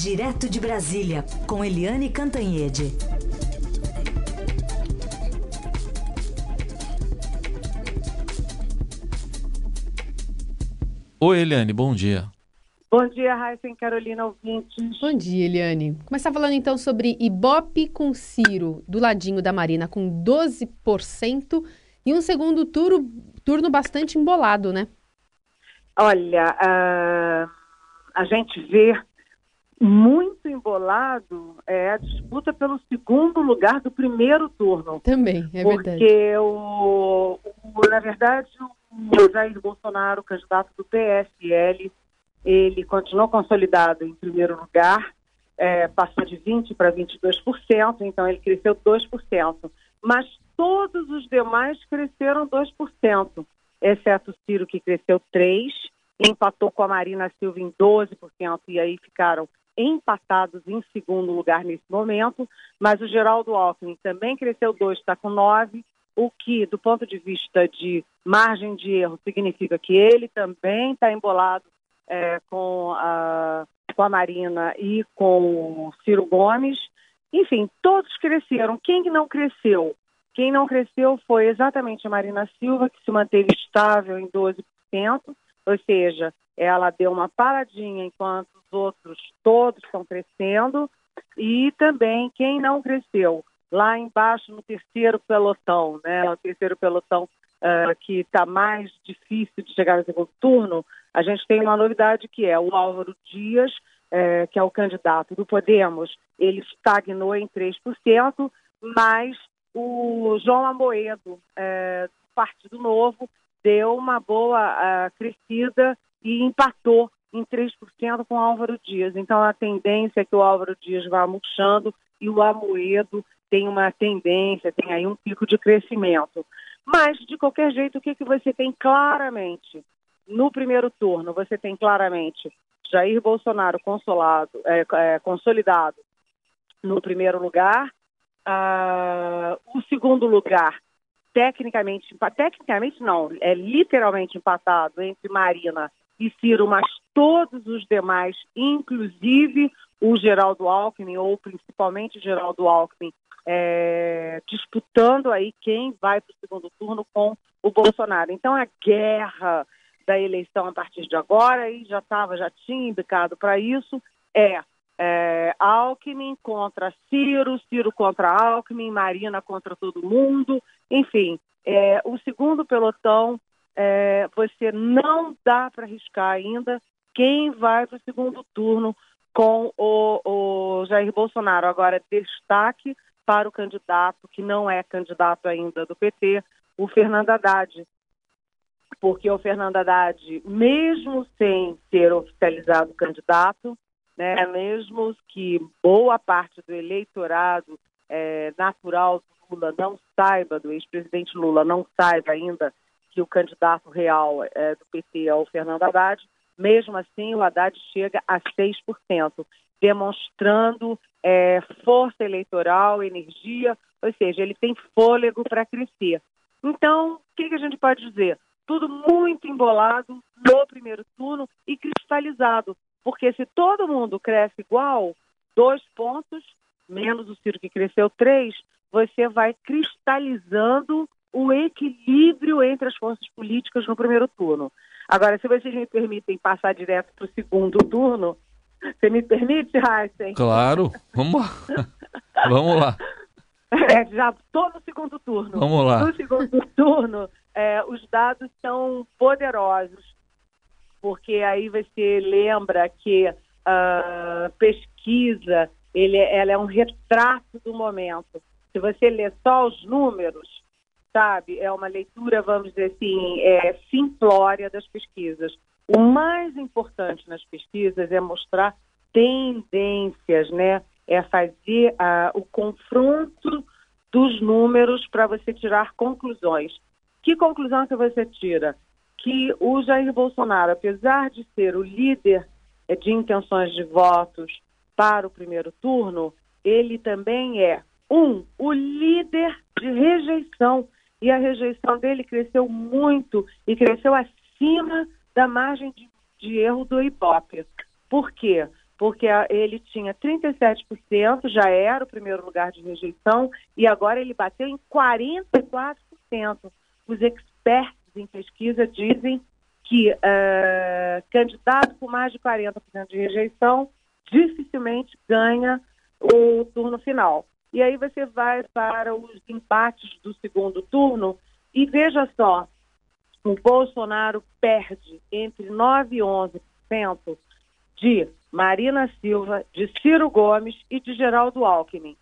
Direto de Brasília, com Eliane Cantanhede. Oi, Eliane, bom dia. Bom dia, Raíssa e Carolina ouvintes. Bom dia, Eliane. Começar falando então sobre Ibope com Ciro, do ladinho da Marina, com 12%, e um segundo turno, turno bastante embolado, né? Olha, uh, a gente vê muito embolado é a disputa pelo segundo lugar do primeiro turno. Também, é porque verdade. Porque, o, o, na verdade, o Jair Bolsonaro, candidato do PSL, ele continuou consolidado em primeiro lugar, é, passou de 20% para 22%, então ele cresceu 2%. Mas todos os demais cresceram 2%, exceto o Ciro, que cresceu 3%, empatou com a Marina Silva em 12%, e aí ficaram empatados em segundo lugar nesse momento. Mas o Geraldo Alckmin também cresceu 2%, está com 9%, o que, do ponto de vista de margem de erro, significa que ele também está embolado é, com, a, com a Marina e com o Ciro Gomes. Enfim, todos cresceram. Quem não cresceu? Quem não cresceu foi exatamente a Marina Silva, que se manteve estável em 12%, ou seja, ela deu uma paradinha enquanto outros todos estão crescendo. E também quem não cresceu, lá embaixo no terceiro pelotão, né? O terceiro pelotão uh, que está mais difícil de chegar no segundo turno, a gente tem uma novidade que é o Álvaro Dias, é, que é o candidato do Podemos, ele estagnou em 3%, mas o João Amoedo, do Partido Novo, deu uma boa uh, crescida e empatou em 3% com Álvaro Dias. Então a tendência é que o Álvaro Dias vá murchando e o Amoedo tem uma tendência, tem aí um pico de crescimento. Mas, de qualquer jeito, o que, que você tem claramente? No primeiro turno, você tem claramente Jair Bolsonaro consolado, é, é, consolidado no primeiro lugar. Uh, o segundo lugar, tecnicamente, tecnicamente não, é literalmente empatado entre Marina e Ciro, mas todos os demais, inclusive o Geraldo Alckmin, ou principalmente o Geraldo Alckmin, é, disputando aí quem vai para o segundo turno com o Bolsonaro. Então a guerra da eleição a partir de agora, e já estava, já tinha indicado para isso, é, é, Alckmin contra Ciro, Ciro contra Alckmin, Marina contra todo mundo, enfim, é, o segundo pelotão é, você não dá para arriscar ainda quem vai para o segundo turno com o, o Jair Bolsonaro. Agora, destaque para o candidato, que não é candidato ainda do PT, o Fernando Haddad. Porque o Fernando Haddad, mesmo sem ser oficializado candidato, né, mesmo que boa parte do eleitorado é, natural do Lula não saiba, do ex-presidente Lula não saiba ainda que o candidato real é, do PT é o Fernando Haddad, mesmo assim o Haddad chega a 6%, demonstrando é, força eleitoral, energia, ou seja, ele tem fôlego para crescer. Então, o que, que a gente pode dizer? Tudo muito embolado no primeiro turno e cristalizado, porque se todo mundo cresce igual, dois pontos, menos o Ciro que cresceu três, você vai cristalizando o equilíbrio entre as forças políticas no primeiro turno. Agora, se vocês me permitem passar direto para o segundo turno, você me permite, Heisen? Claro, vamos lá. vamos lá. É, já estou no segundo turno. Vamos lá. No segundo turno, é, os dados são poderosos, porque aí você lembra que a uh, pesquisa ele, ela é um retrato do momento. Se você ler só os números, sabe, é uma leitura, vamos dizer assim, é, simplória das pesquisas. O mais importante nas pesquisas é mostrar tendências, né? É fazer uh, o confronto dos números para você tirar conclusões. Que conclusão que você tira? Que o Jair Bolsonaro, apesar de ser o líder eh, de intenções de votos para o primeiro turno, ele também é, um, o líder de rejeição e a rejeição dele cresceu muito e cresceu acima da margem de, de erro do Ibope. Por quê? porque ele tinha 37%, já era o primeiro lugar de rejeição, e agora ele bateu em 44%. Os experts em pesquisa dizem que uh, candidato com mais de 40% de rejeição dificilmente ganha o turno final. E aí você vai para os embates do segundo turno e veja só, o Bolsonaro perde entre 9% e 11% de Marina Silva, de Ciro Gomes e de Geraldo Alckmin.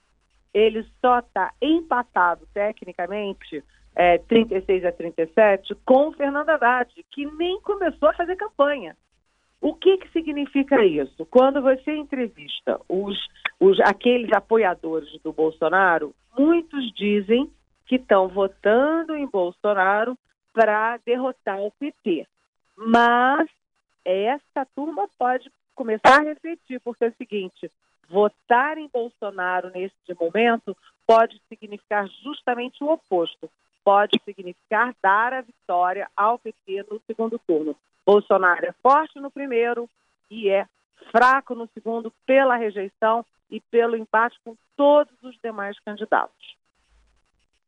Ele só está empatado tecnicamente, é, 36 a 37, com Fernando Haddad, que nem começou a fazer campanha. O que, que significa isso? Quando você entrevista os, os, aqueles apoiadores do Bolsonaro, muitos dizem que estão votando em Bolsonaro para derrotar o PT. Mas essa turma pode começar a refletir, porque é o seguinte: votar em Bolsonaro neste momento pode significar justamente o oposto. Pode significar dar a vitória ao PT no segundo turno. Bolsonaro é forte no primeiro e é fraco no segundo pela rejeição e pelo empate com todos os demais candidatos.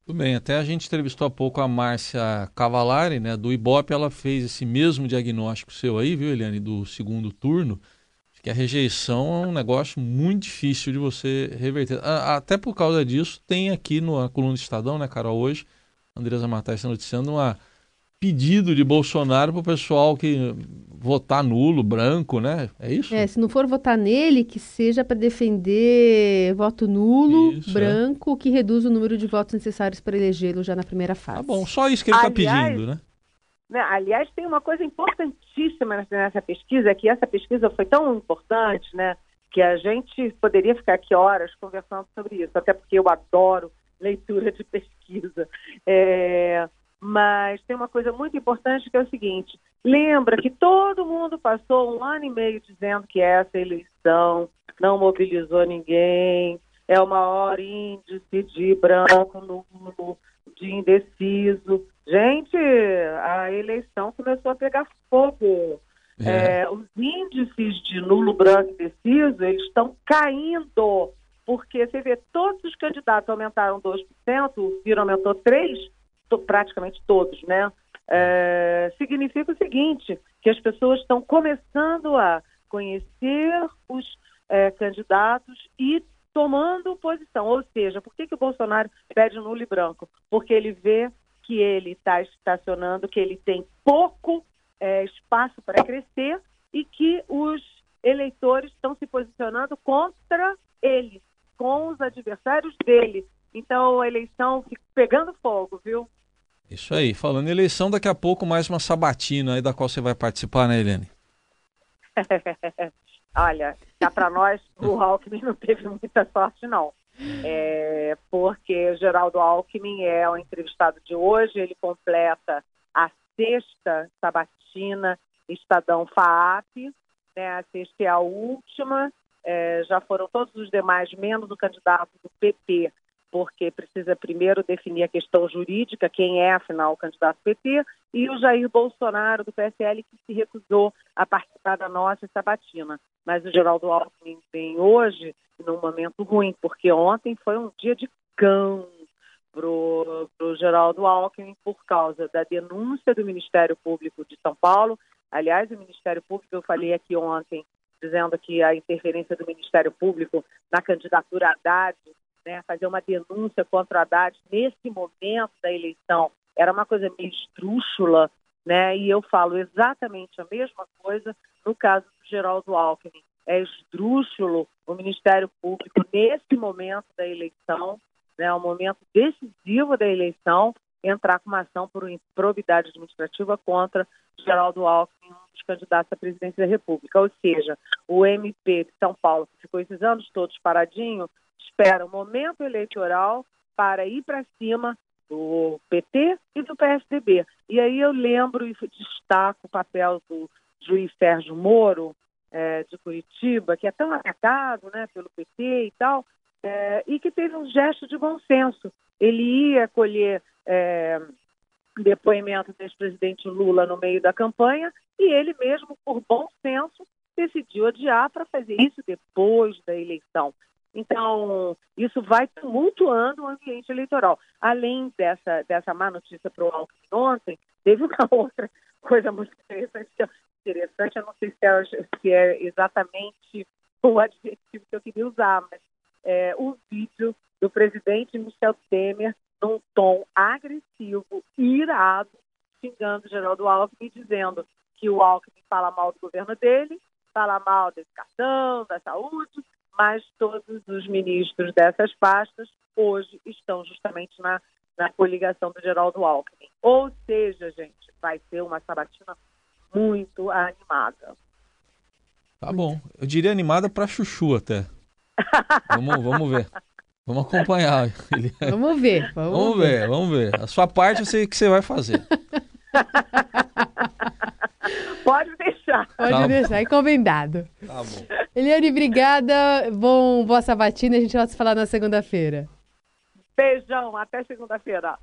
Tudo bem, até a gente entrevistou há pouco a Márcia Cavalari, né, do Ibope, ela fez esse mesmo diagnóstico seu aí, viu, Eliane, do segundo turno, que a rejeição é um negócio muito difícil de você reverter. Até por causa disso, tem aqui no coluna do Estadão, né, Carol, hoje, Andresa Matai está noticiando um pedido de Bolsonaro para o pessoal que votar nulo, branco, né? É isso? É, se não for votar nele, que seja para defender voto nulo, isso, é. branco, é. que reduz o número de votos necessários para elegê-lo já na primeira fase. Tá bom, só isso que ele está pedindo, né? né? Aliás, tem uma coisa importantíssima nessa pesquisa, que essa pesquisa foi tão importante, né? Que a gente poderia ficar aqui horas conversando sobre isso, até porque eu adoro leitura de pesquisa. É, mas tem uma coisa muito importante que é o seguinte: lembra que todo mundo passou um ano e meio dizendo que essa eleição não mobilizou ninguém, é o maior índice de branco nulo, de indeciso. Gente, a eleição começou a pegar fogo. É. É, os índices de nulo, branco e indeciso, eles estão caindo, porque você vê, todos os candidatos aumentaram 2%, o Ciro aumentou 3%, to, praticamente todos, né? É, significa o seguinte, que as pessoas estão começando a conhecer os é, candidatos e tomando posição. Ou seja, por que, que o Bolsonaro pede nulo e branco? Porque ele vê que ele está estacionando, que ele tem pouco é, espaço para crescer e que os eleitores estão se posicionando contra ele, com os adversários dele. Então a eleição fica pegando fogo, viu? Isso aí. Falando em eleição, daqui a pouco mais uma sabatina aí da qual você vai participar, né, Helene? Olha, cá para nós, o Alckmin não teve muita sorte, não. É, porque Geraldo Alckmin é o entrevistado de hoje, ele completa a sexta sabatina Estadão FAAP, né, a sexta é a última, é, já foram todos os demais, menos o candidato do PP, porque precisa primeiro definir a questão jurídica, quem é, afinal, o candidato PT, e o Jair Bolsonaro, do PSL, que se recusou a participar da nossa sabatina. Mas o Geraldo Alckmin vem hoje num momento ruim, porque ontem foi um dia de cão para o Geraldo Alckmin por causa da denúncia do Ministério Público de São Paulo. Aliás, o Ministério Público, eu falei aqui ontem, dizendo que a interferência do Ministério Público na candidatura Haddad né, fazer uma denúncia contra a Haddad nesse momento da eleição era uma coisa meio estrúxula, né? E eu falo exatamente a mesma coisa no caso do Geraldo Alckmin. É esdrúxulo o Ministério Público nesse momento da eleição, né, o momento decisivo da eleição, entrar com uma ação por improbidade administrativa contra Geraldo Alckmin, um dos candidatos à presidência da República. Ou seja, o MP de São Paulo, que ficou esses anos todos paradinho, espera o momento eleitoral para ir para cima do PT e do PSDB. E aí eu lembro e destaco o papel do juiz Sérgio Moro, é, de Curitiba, que é tão atacado né, pelo PT e tal, é, e que teve um gesto de bom senso. Ele ia colher é, depoimento do ex-presidente Lula no meio da campanha e ele mesmo, por bom senso, decidiu adiar para fazer isso depois da eleição. Então, isso vai tumultuando o ambiente eleitoral. Além dessa, dessa má notícia para o Alckmin ontem, teve uma outra coisa muito interessante, interessante eu não sei se é, se é exatamente o adjetivo que eu queria usar, mas é, o vídeo do presidente Michel Temer num tom agressivo, irado, xingando Geraldo Alckmin, dizendo que o Alckmin fala mal do governo dele, fala mal da educação, da saúde, mas todos os ministros dessas pastas hoje estão justamente na, na coligação do Geraldo Alckmin. Ou seja, gente, vai ser uma sabatina muito animada. Tá bom. Eu diria animada para chuchu até. Vamos, vamos ver. Vamos acompanhar. Vamos ver. Vamos, vamos ver. ver, vamos ver. A sua parte eu sei que você vai fazer. Pode deixar. Pode tá deixar, encomendado. Tá bom. Eliane, obrigada. Bom, boa sabatina. A gente vai se falar na segunda-feira. Beijão, até segunda-feira.